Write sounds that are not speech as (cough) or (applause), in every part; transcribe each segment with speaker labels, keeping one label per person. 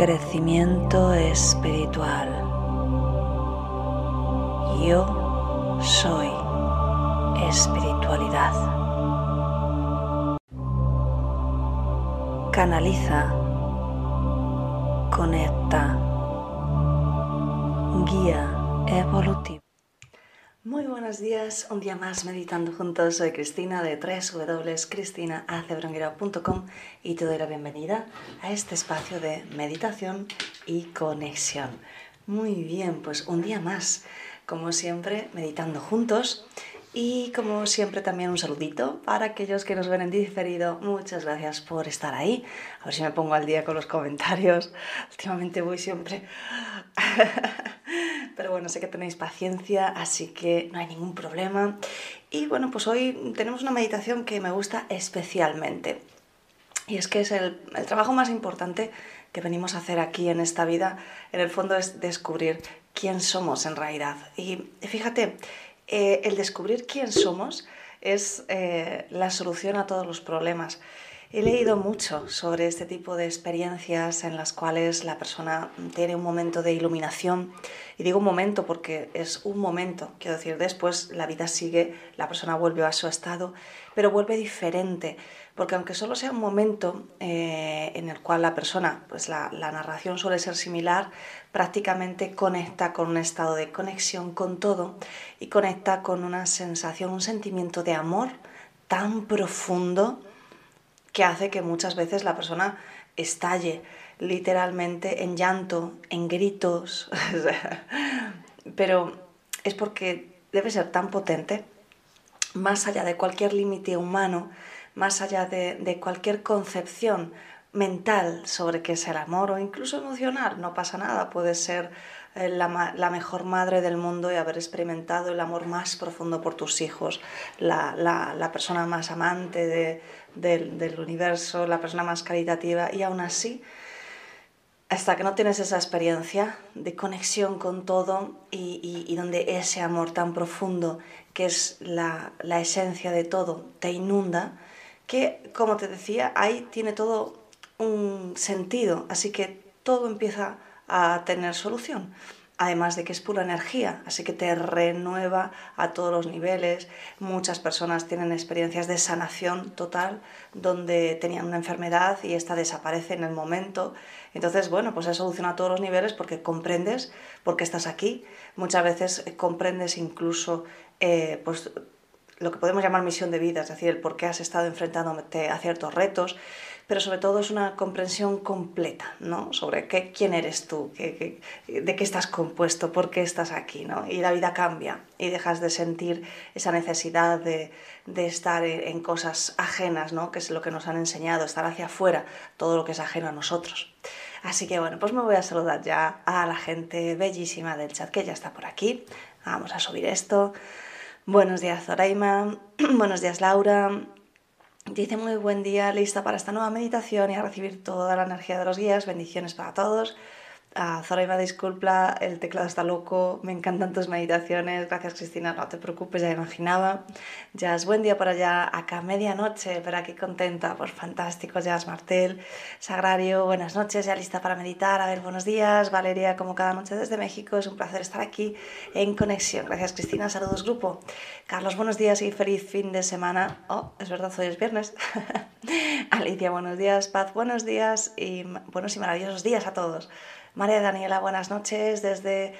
Speaker 1: crecimiento espiritual. Yo soy espiritualidad. Canaliza, conecta, guía evolutivo. Buenos días, un día más meditando juntos. Soy Cristina de www.cristinaacebrunguera.com y te doy la bienvenida a este espacio de meditación y conexión. Muy bien, pues un día más, como siempre, meditando juntos y como siempre también un saludito para aquellos que nos ven en diferido. Muchas gracias por estar ahí. A ver si me pongo al día con los comentarios. (laughs) Últimamente voy siempre... Pero bueno, sé que tenéis paciencia, así que no hay ningún problema. Y bueno, pues hoy tenemos una meditación que me gusta especialmente. Y es que es el, trabajo más importante que venimos a hacer aquí en esta vida. En el fondo es descubrir quién somos en realidad. Y fíjate, eh, el descubrir quién somos es eh, la solución a todos los problemas. He leído mucho sobre este tipo de experiencias en las cuales la persona tiene un momento de iluminación. Y digo un momento porque es un momento, quiero decir, después la vida sigue, la persona vuelve a su estado, pero vuelve diferente porque aunque solo sea un momento eh, en el cual la persona, pues la, narración suele ser similar, prácticamente conecta con un estado de conexión con todo y conecta con una sensación, un sentimiento de amor tan profundo que hace que muchas veces la persona estalle literalmente en llanto, en gritos, (laughs) pero es porque debe ser tan potente, más allá de cualquier límite humano, más allá de, cualquier concepción mental sobre qué es el amor o incluso emocional, no pasa nada, puede ser eh, la, mejor madre del mundo y haber experimentado el amor más profundo por tus hijos, la, persona más amante del, universo, la persona más caritativa y aún así, hasta que no tienes esa experiencia de conexión con todo y, y donde ese amor tan profundo, que es la esencia de todo, te inunda, que, como te decía, ahí tiene todo un sentido, así que todo empieza a tener solución. Además de que es pura energía, así que te renueva a todos los niveles. Muchas personas tienen experiencias de sanación total, donde tenían una enfermedad y esta desaparece en el momento. Entonces, bueno, pues es solución a todos los niveles porque comprendes por qué estás aquí. Muchas veces comprendes incluso eh, pues, lo que podemos llamar misión de vida, es decir, el por qué has estado enfrentándote a ciertos retos, pero sobre todo es una comprensión completa, ¿no? Sobre qué, quién eres tú, de qué estás compuesto, por qué estás aquí, ¿no? Y la vida cambia y dejas de sentir esa necesidad de, de estar en cosas ajenas, ¿no? Que es lo que nos han enseñado, estar hacia afuera, todo lo que es ajeno a nosotros. Así que bueno, pues me voy a saludar ya a la gente bellísima del chat que ya está por aquí. Vamos a subir esto. Buenos días, Zoraima. (clears throat) Buenos días, Laura. Dice muy buen día, lista para esta nueva meditación y a recibir toda la energía de los guías. Bendiciones para todos. Ah, Zoraima, disculpa, el teclado está loco, me encantan tus meditaciones. Gracias, Cristina, no te preocupes, ya imaginaba. Jazz, buen día por allá, acá medianoche, pero aquí contenta, pues fantástico, Jazz Martel. Sagrario, buenas noches, ya lista para meditar. A ver, buenos días. Valeria, como cada noche desde México, es un placer estar aquí en conexión. Gracias, Cristina, saludos, grupo. Carlos, buenos días y feliz fin de semana. Oh, es verdad, hoy es viernes. (laughs) Alicia, buenos días. Paz, buenos días y buenos y maravillosos días a todos. María Daniela, buenas noches desde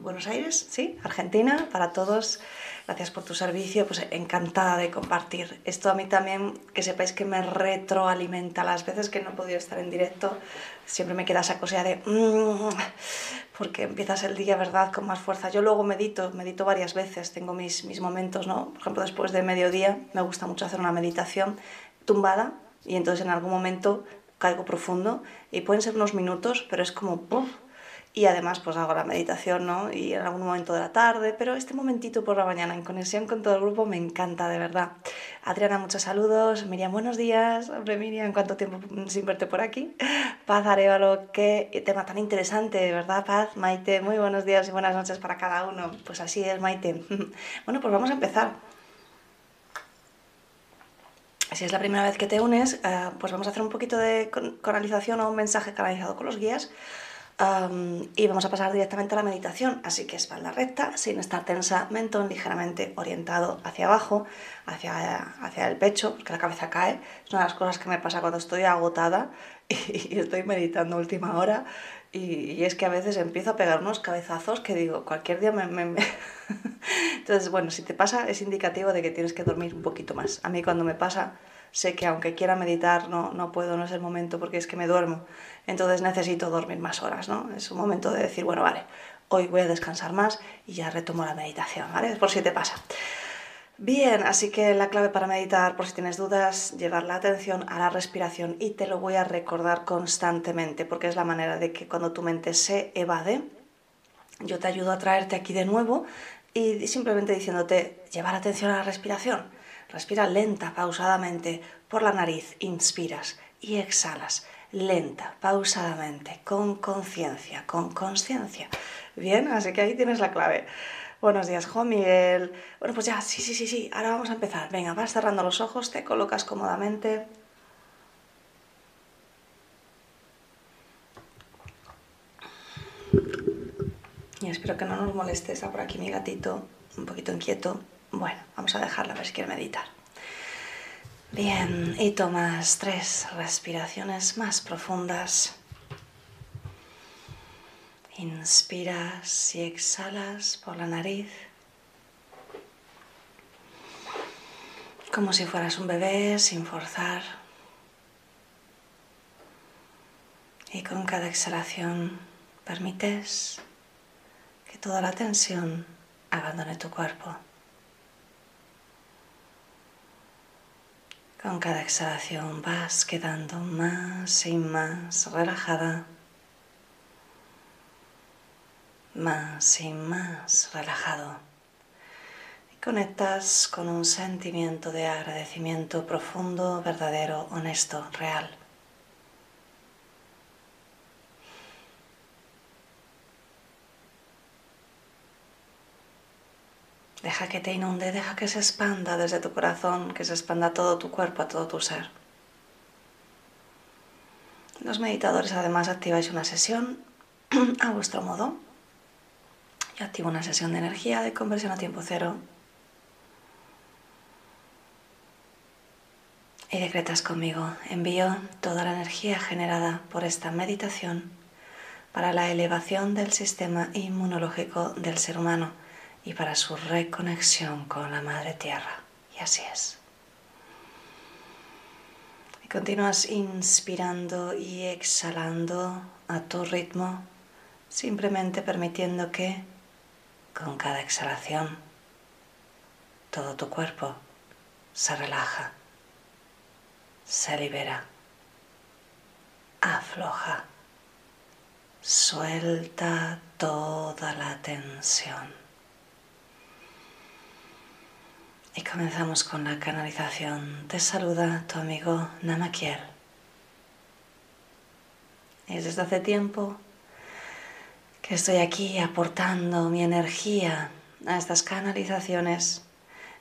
Speaker 1: Buenos Aires, sí, Argentina, para todos. Gracias por tu servicio, pues encantada de compartir. Esto a mí también, que sepáis que me retroalimenta las veces que no he podido estar en directo. Siempre me queda esa cosa de... Mm", porque empiezas el día, ¿verdad?, con más fuerza. Yo luego medito, medito varias veces, tengo mis, mis momentos, ¿no? Por ejemplo, después de mediodía me gusta mucho hacer una meditación tumbada y entonces en algún momento caigo profundo y pueden ser unos minutos, pero es como... ¡puf! y además pues hago la meditación, ¿no? Y en algún momento de la tarde, pero este momentito por la mañana en conexión con todo el grupo me encanta, de verdad. Adriana, muchos saludos. Miriam, buenos días. Hombre, Miriam, ¿cuánto tiempo sin verte por aquí? Paz Arevalo, qué tema tan interesante, ¿verdad, Paz? Maite, muy buenos días y buenas noches para cada uno. Pues así es, Maite. (laughs) Bueno, pues vamos a empezar. Si es la primera vez que te unes, eh, pues vamos a hacer un poquito de canalización o un mensaje canalizado con los guías y vamos a pasar directamente a la meditación, así que espalda recta, sin estar tensa, mentón ligeramente orientado hacia abajo, hacia, hacia el pecho, porque la cabeza cae. Es una de las cosas que me pasa cuando estoy agotada (laughs) y, estoy meditando última hora. Y, es que a veces empiezo a pegar unos cabezazos que digo, cualquier día me... me... (laughs) Entonces, bueno, si te pasa es indicativo de que tienes que dormir un poquito más. A mí cuando me pasa sé que aunque quiera meditar no, no puedo, no es el momento porque es que me duermo. Entonces necesito dormir más horas, ¿no? Es un momento de decir, bueno, vale, hoy voy a descansar más y ya retomo la meditación, ¿vale? Por si te pasa. Bien, así que la clave para meditar, por si tienes dudas, llevar la atención a la respiración y te lo voy a recordar constantemente porque es la manera de que cuando tu mente se evade, yo te ayudo a traerte aquí de nuevo y simplemente diciéndote, llevar atención a la respiración. Respira lenta, pausadamente, por la nariz, inspiras y exhalas lenta, pausadamente, con conciencia, con conciencia. Bien, así que ahí tienes la clave. Buenos días, Juan Miguel. Bueno, pues ya, sí, sí, sí, sí. Ahora vamos a empezar. Venga, vas cerrando los ojos, te colocas cómodamente. Y espero que no nos moleste. Está por aquí mi gatito, un poquito inquieto. Bueno, vamos a dejarla a ver si quiere meditar. Bien, y tomas tres respiraciones más profundas. Inspiras y exhalas por la nariz. Como si fueras un bebé sin forzar. Y con cada exhalación permites que toda la tensión abandone tu cuerpo. Con cada exhalación vas quedando más y más relajada, más y más relajado. Y conectas con un sentimiento de agradecimiento profundo, verdadero, honesto, real. Deja que te inunde, deja que se expanda desde tu corazón, que se expanda todo tu cuerpo, a todo tu ser. Los meditadores además activáis una sesión (clears throat) a vuestro modo. Yo activo una sesión de energía de conversión a tiempo cero. Y decretas conmigo, envío toda la energía generada por esta meditación para la elevación del sistema inmunológico del ser humano y para su reconexión con la Madre Tierra. Y así es. Y continúas inspirando y exhalando a tu ritmo, simplemente permitiendo que con cada exhalación todo tu cuerpo se relaja, se libera, afloja, suelta toda la tensión. Y comenzamos con la canalización. Te saluda tu amigo Namakiel. Es desde hace tiempo que estoy aquí aportando mi energía a estas canalizaciones,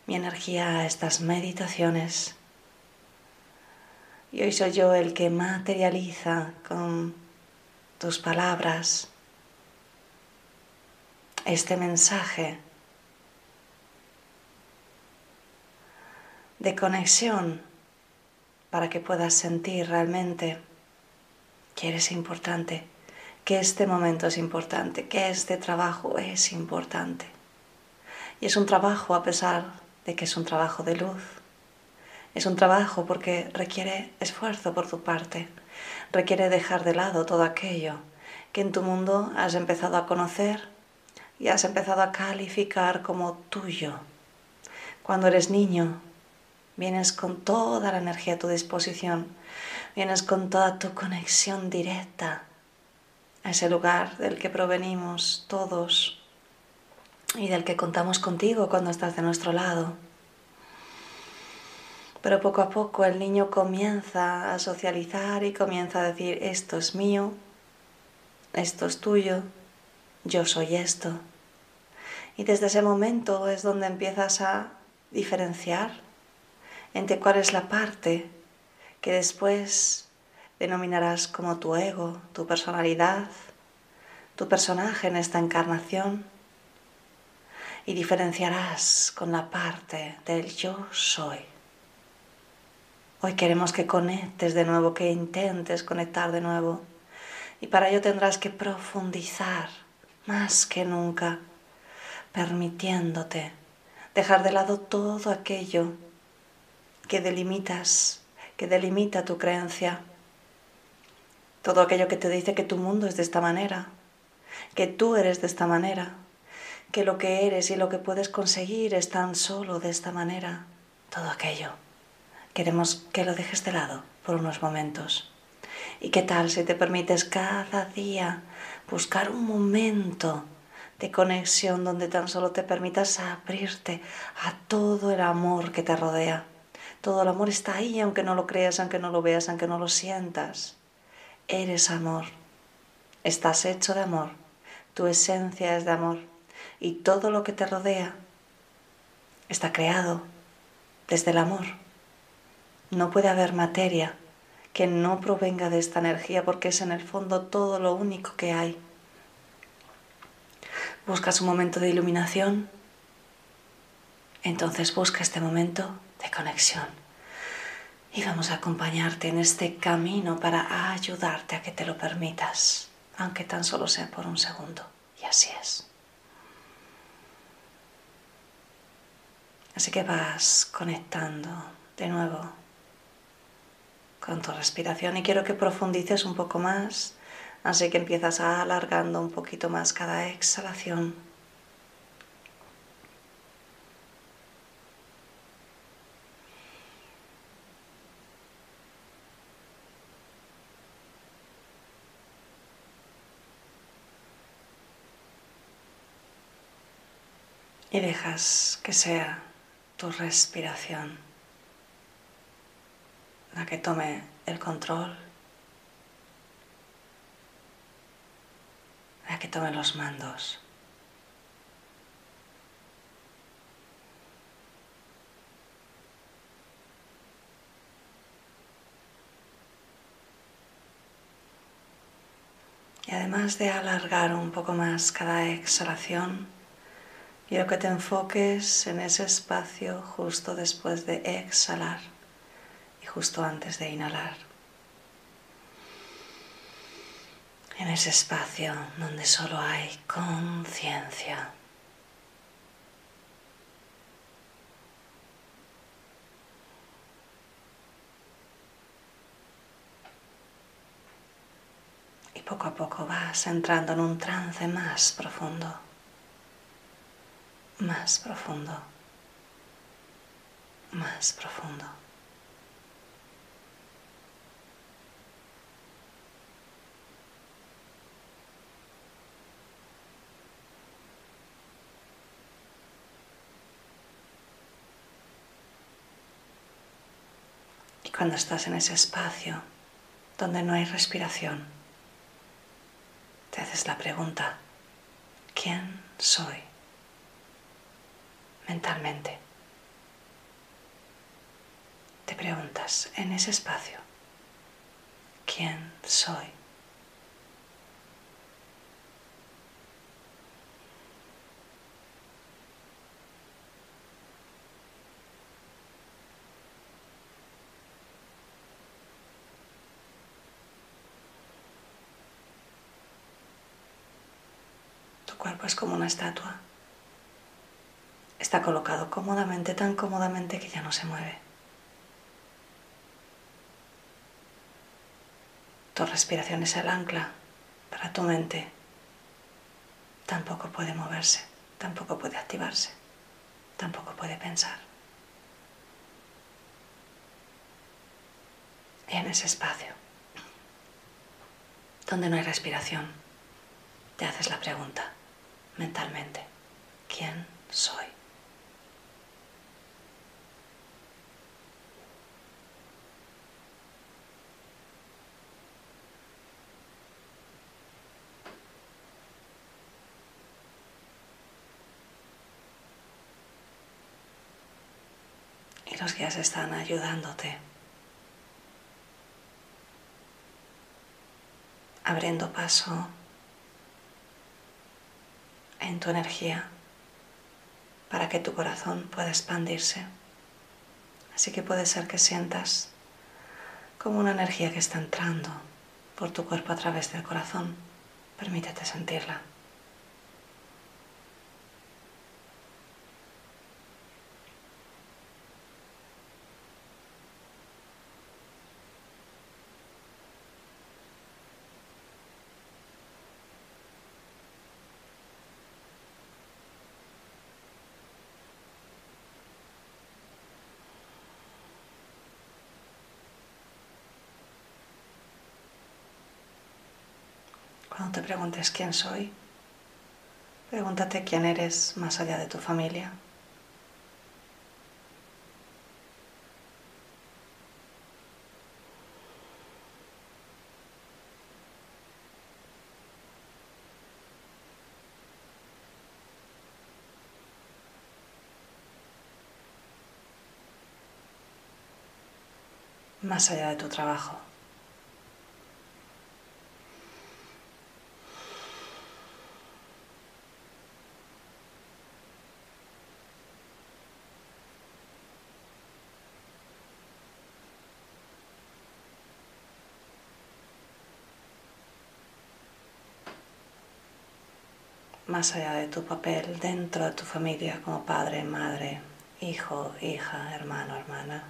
Speaker 1: mi energía a estas meditaciones. Y hoy soy yo el que materializa con tus palabras este mensaje de conexión para que puedas sentir realmente que eres importante, que este momento es importante, que este trabajo es importante. Y es un trabajo a pesar de que es un trabajo de luz. Es un trabajo porque requiere esfuerzo por tu parte, requiere dejar de lado todo aquello que en tu mundo has empezado a conocer y has empezado a calificar como tuyo. Cuando eres niño, vienes con toda la energía a tu disposición, vienes con toda tu conexión directa a ese lugar del que provenimos todos y del que contamos contigo cuando estás de nuestro lado. Pero poco a poco el niño comienza a socializar y comienza a decir, esto es mío, esto es tuyo, yo soy esto. Y desde ese momento es donde empiezas a diferenciar entre cuál es la parte que después denominarás como tu ego, tu personalidad, tu personaje en esta encarnación y diferenciarás con la parte del yo soy. Hoy queremos que conectes de nuevo, que intentes conectar de nuevo y para ello tendrás que profundizar más que nunca, permitiéndote dejar de lado todo aquello que delimitas, que delimita tu creencia, todo aquello que te dice que tu mundo es de esta manera, que tú eres de esta manera, que lo que eres y lo que puedes conseguir es tan solo de esta manera, todo aquello. Queremos que lo dejes de lado por unos momentos. ¿Y qué tal si te permites cada día buscar un momento de conexión donde tan solo te permitas abrirte a todo el amor que te rodea? Todo el amor está ahí, aunque no lo creas, aunque no lo veas, aunque no lo sientas. Eres amor. Estás hecho de amor. Tu esencia es de amor. Y todo lo que te rodea está creado desde el amor. No puede haber materia que no provenga de esta energía porque es en el fondo todo lo único que hay. Buscas un momento de iluminación, entonces busca este momento de conexión. Y vamos a acompañarte en este camino para ayudarte a que te lo permitas, aunque tan solo sea por un segundo. Y así es. Así que vas conectando de nuevo con tu respiración y quiero que profundices un poco más, así que empiezas alargando un poquito más cada exhalación. Y dejas que sea tu respiración la que tome el control, la que tome los mandos. Y además de alargar un poco más cada exhalación, quiero que te enfoques en ese espacio justo después de exhalar justo antes de inhalar. En ese espacio donde solo hay conciencia. Y poco a poco vas entrando en un trance más profundo, más profundo, más profundo. cuando estás en ese espacio donde no hay respiración, te haces la pregunta, ¿quién soy? Mentalmente. Te preguntas en ese espacio, ¿quién soy? cuerpo es como una estatua. Está colocado cómodamente, tan cómodamente que ya no se mueve. Tu respiración es el ancla para tu mente. Tampoco puede moverse, tampoco puede activarse, tampoco puede pensar. Y en ese espacio, donde no hay respiración, te haces la pregunta mentalmente, ¿quién soy? Los guías están ayudándote, abriendo paso en tu energía para que tu corazón pueda expandirse. Así que puede ser que sientas como una energía que está entrando por tu cuerpo a través del corazón. Permítete sentirla. Cuando te preguntes quién soy, pregúntate quién eres más allá de tu familia. Más allá de tu trabajo. Más allá de tu papel dentro de tu familia como padre, madre, hijo, hija, hermano, hermana.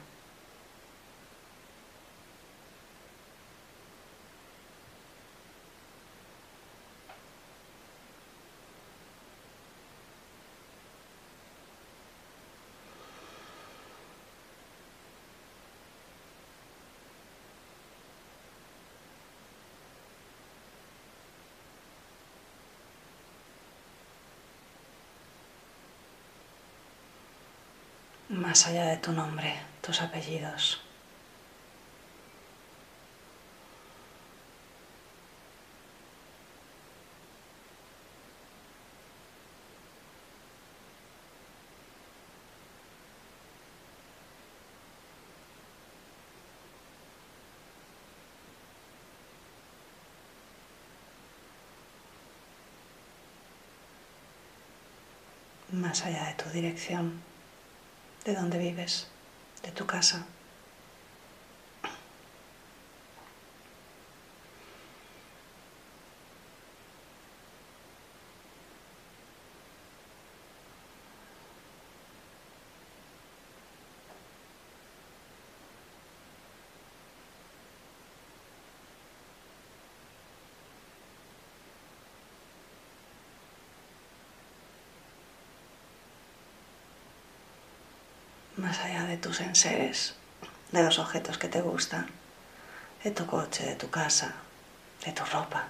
Speaker 1: Más allá de tu nombre, tus apellidos. más allá de tu dirección de dónde vives, de tu casa. Más allá de tus enseres, de los objetos que te gustan, de tu coche, de tu casa, de tu ropa.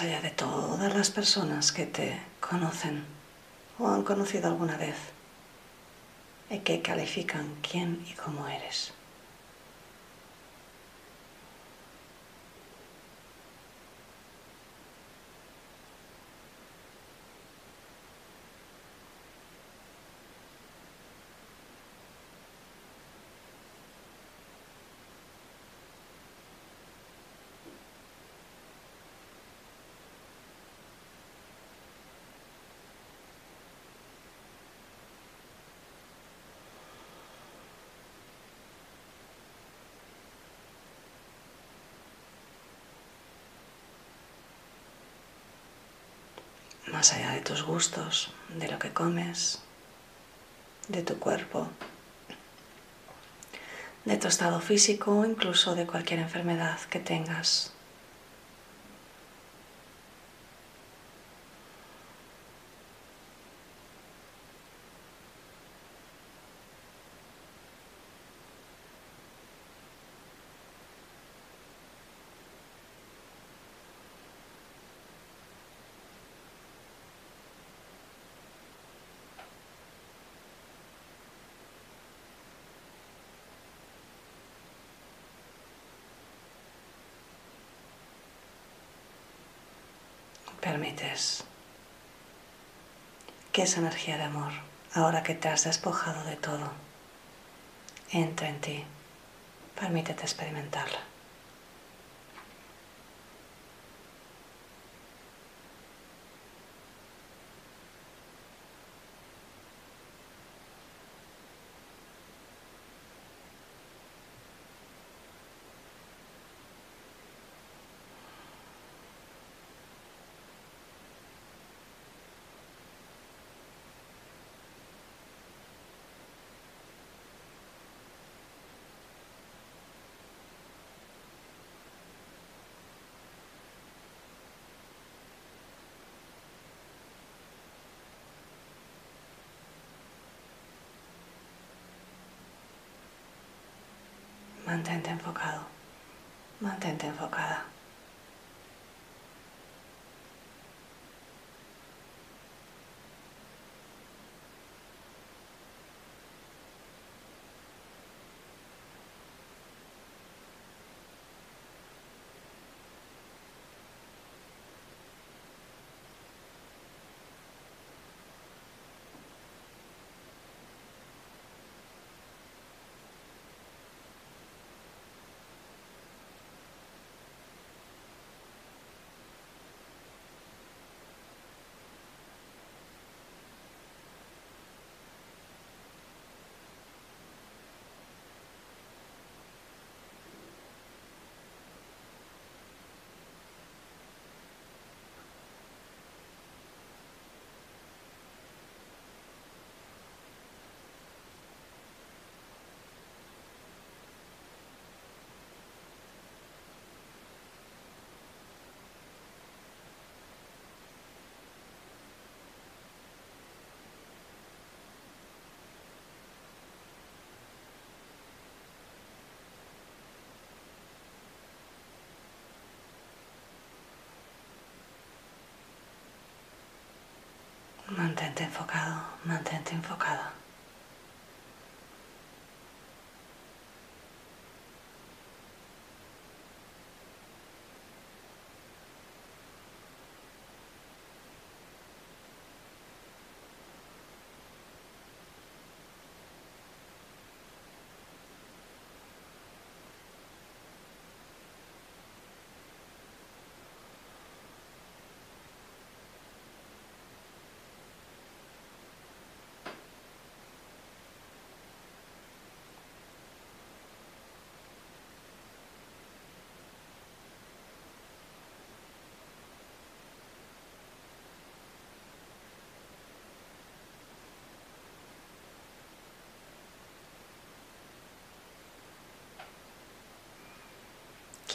Speaker 1: Allá de todas las personas que te conocen o han conocido alguna vez y que califican quién y cómo eres. Más allá de tus gustos, de lo que comes, de tu cuerpo, de tu estado físico o incluso de cualquier enfermedad que tengas. Que esa energía de amor, ahora que te has despojado de todo, entre en ti. Permítete experimentarla. Mantente enfocado, mantente enfocada. Mantente enfocado, mantente enfocada.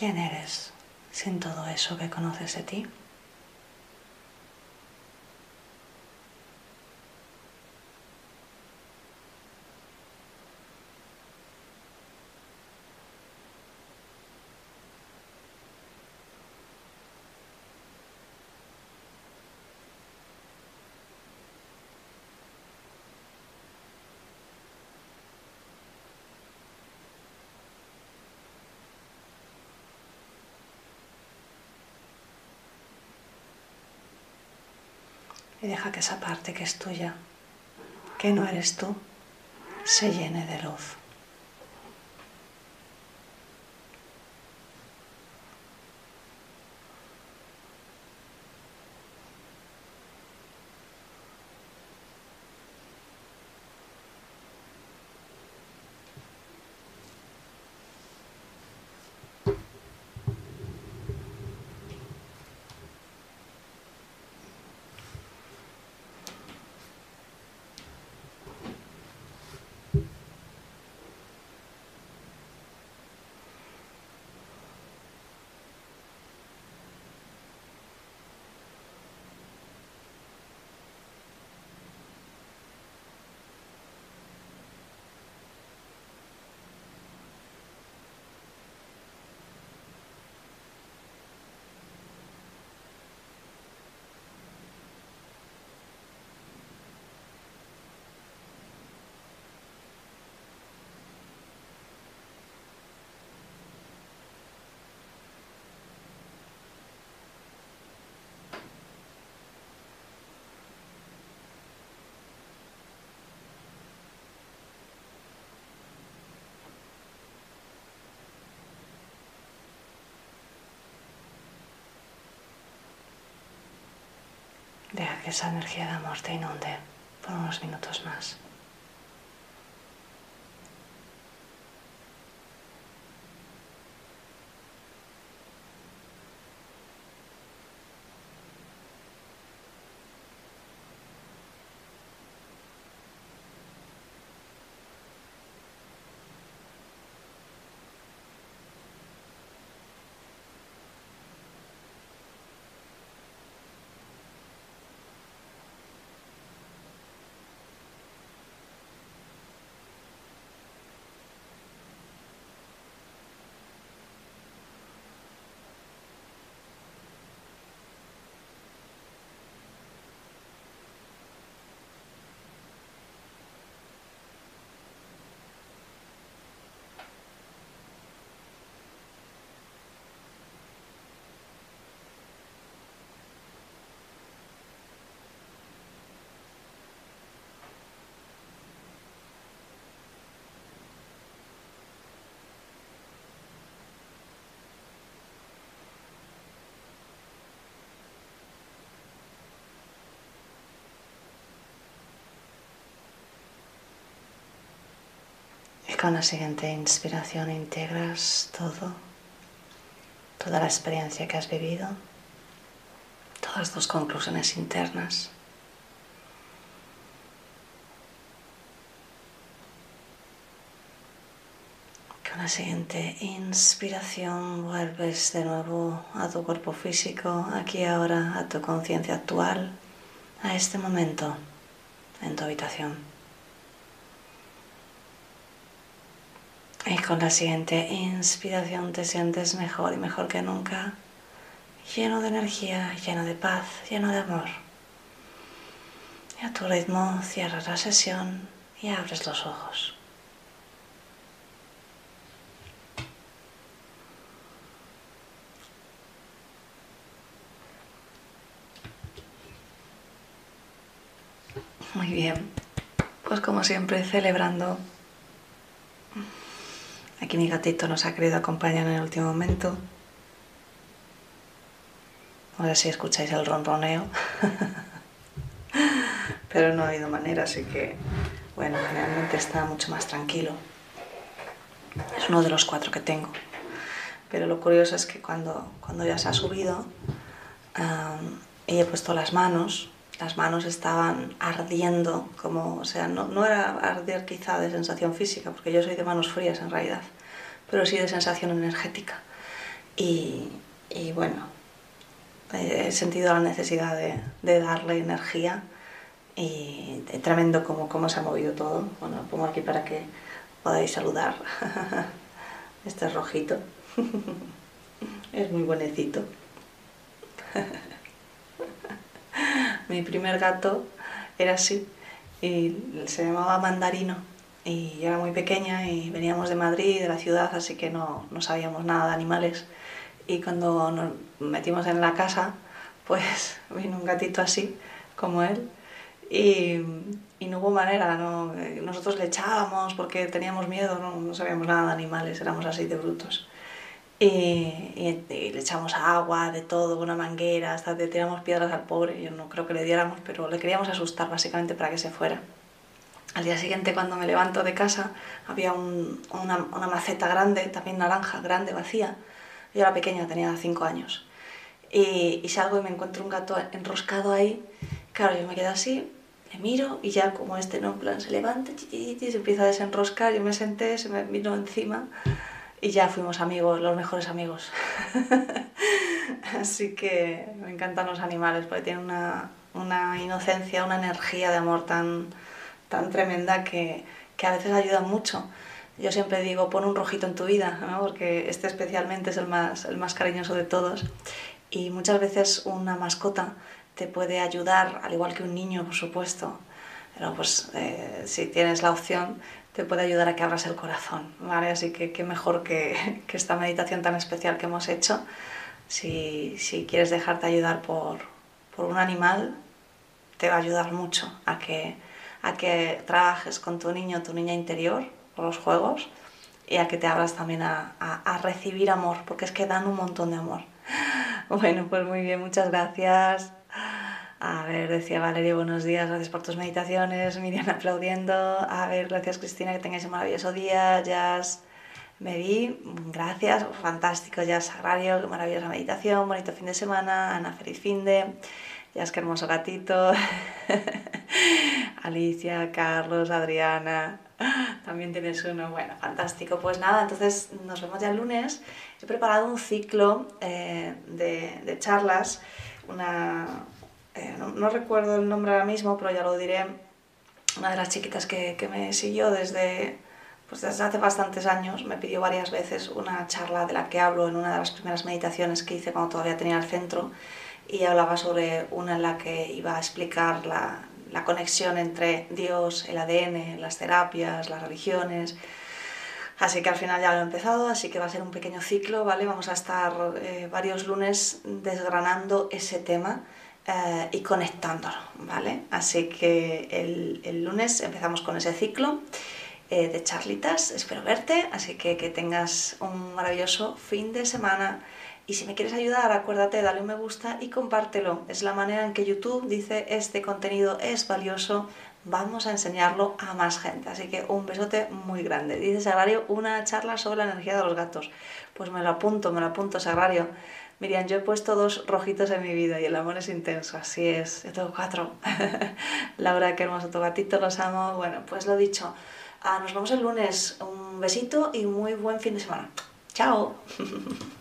Speaker 1: ¿Quién eres sin todo eso que conoces de ti? Y deja que esa parte que es tuya, que no eres tú, se llene de luz. Que esa energía de amor te inunde por unos minutos más. Con la siguiente inspiración integras todo, toda la experiencia que has vivido, todas tus conclusiones internas. Con la siguiente inspiración vuelves de nuevo a tu cuerpo físico, aquí ahora, a tu conciencia actual, a este momento en tu habitación. Con la siguiente inspiración te sientes mejor y mejor que nunca, lleno de energía, lleno de paz, lleno de amor. Y a tu ritmo cierras la sesión y abres los ojos. Muy bien, pues como siempre celebrando Aquí mi gatito nos ha querido acompañar en el último momento. No sé si escucháis el ronroneo. (laughs) Pero no ha habido manera, así que, bueno, generalmente está mucho más tranquilo. Es uno de los cuatro que tengo. Pero lo curioso es que cuando, cuando ya se ha subido y he puesto las manos, las manos estaban ardiendo, como, o sea, no, no, era arder quizá de sensación física, porque yo soy de manos frías en realidad, pero sí de sensación energética. Y, y bueno, he sentido la necesidad de, de darle energía y tremendo como, cómo se ha movido todo. Bueno, lo pongo aquí para que podáis saludar. (laughs) Este rojito. (laughs) es muy buenecito. (laughs) Mi primer gato era así y se llamaba Mandarino y yo era muy pequeña y veníamos de Madrid, de la ciudad, así que no, no sabíamos nada de animales y cuando nos metimos en la casa pues (laughs) vino un gatito así como él y, y no hubo manera, ¿no? nosotros le echábamos porque teníamos miedo, no, no sabíamos nada de animales, éramos así de brutos. Y, le echamos agua, de todo, una manguera, hasta le tiramos piedras al pobre. Yo no creo que le diéramos, pero le queríamos asustar básicamente para que se fuera. Al día siguiente, cuando me levanto de casa, había una, una, maceta grande, también naranja, grande, vacía. Yo era pequeña, tenía 5 años. Y, y, salgo y me encuentro un gato enroscado ahí. Claro, yo me quedo así, le miro y ya como este, ¿no? En plan, se levanta y se empieza a desenroscar. Yo me senté, se me vino encima y ya fuimos amigos, los mejores amigos. (laughs) Así que me encantan los animales porque tienen una, una inocencia, una energía de amor tan, tan tremenda que, que, a veces ayudan mucho. Yo siempre digo, pon un rojito en tu vida, ¿no? porque este especialmente es el más, el más cariñoso de todos. Y muchas veces una mascota te puede ayudar, al igual que un niño, por supuesto. Pero pues eh, si tienes la opción, te puede ayudar a que abras el corazón, ¿vale? Así que qué mejor que, (laughs) que esta meditación tan especial que hemos hecho. Si, si quieres dejarte ayudar por, por, un animal, te va a ayudar mucho a que, a que trabajes con tu niño, tu niña interior, por los juegos, y a que te abras también a, recibir amor, porque es que dan un montón de amor. (laughs) Bueno, pues muy bien, muchas gracias. A ver, decía Valeria, buenos días, gracias por tus meditaciones. Miriam (laughs) aplaudiendo. A ver, gracias Cristina, que tengáis un maravilloso día. Jazz, me vi, gracias, fantástico, Jazz Sagrario, maravillosa meditación, bonito fin de semana. Ana, feliz fin de. Qué hermoso gatito. (laughs) Alicia, Carlos, Adriana. También tienes uno. Bueno, fantástico. Pues nada, entonces nos vemos ya el lunes. He preparado un ciclo eh, de, charlas. Una, eh, no, recuerdo el nombre ahora mismo, pero ya lo diré. Una de las chiquitas que, que me siguió desde, pues desde hace bastantes años me pidió varias veces una charla de la que hablo en una de las primeras meditaciones que hice cuando todavía tenía el centro y hablaba sobre una en la que iba a explicar la, conexión entre Dios, el ADN, las terapias, las religiones. Así que al final ya lo he empezado, así que va a ser un pequeño ciclo, ¿vale? Vamos a estar eh, varios lunes desgranando ese tema eh, y conectándolo, ¿vale? Así que el, el lunes empezamos con ese ciclo eh, de charlitas, espero verte, así que que tengas un maravilloso fin de semana y si me quieres ayudar, acuérdate, dale un me gusta y compártelo. Es la manera en que YouTube dice este contenido es valioso, vamos a enseñarlo a más gente. Así que un besote muy grande. Dice Sagrario, una charla sobre la energía de los gatos. Pues me lo apunto, me lo apunto, Sagrario. Miriam, yo he puesto dos rojitos en mi vida y el amor es intenso, así es. Yo tengo cuatro. (laughs) Laura, qué hermoso tu gatito, los amo. Bueno, pues lo dicho. Ah, nos vemos el lunes. Un besito y muy buen fin de semana. Chao. (laughs)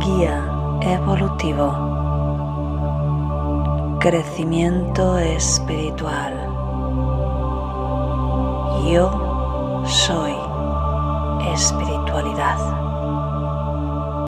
Speaker 2: guía evolutivo crecimiento espiritual. Yo soy espiritualidad.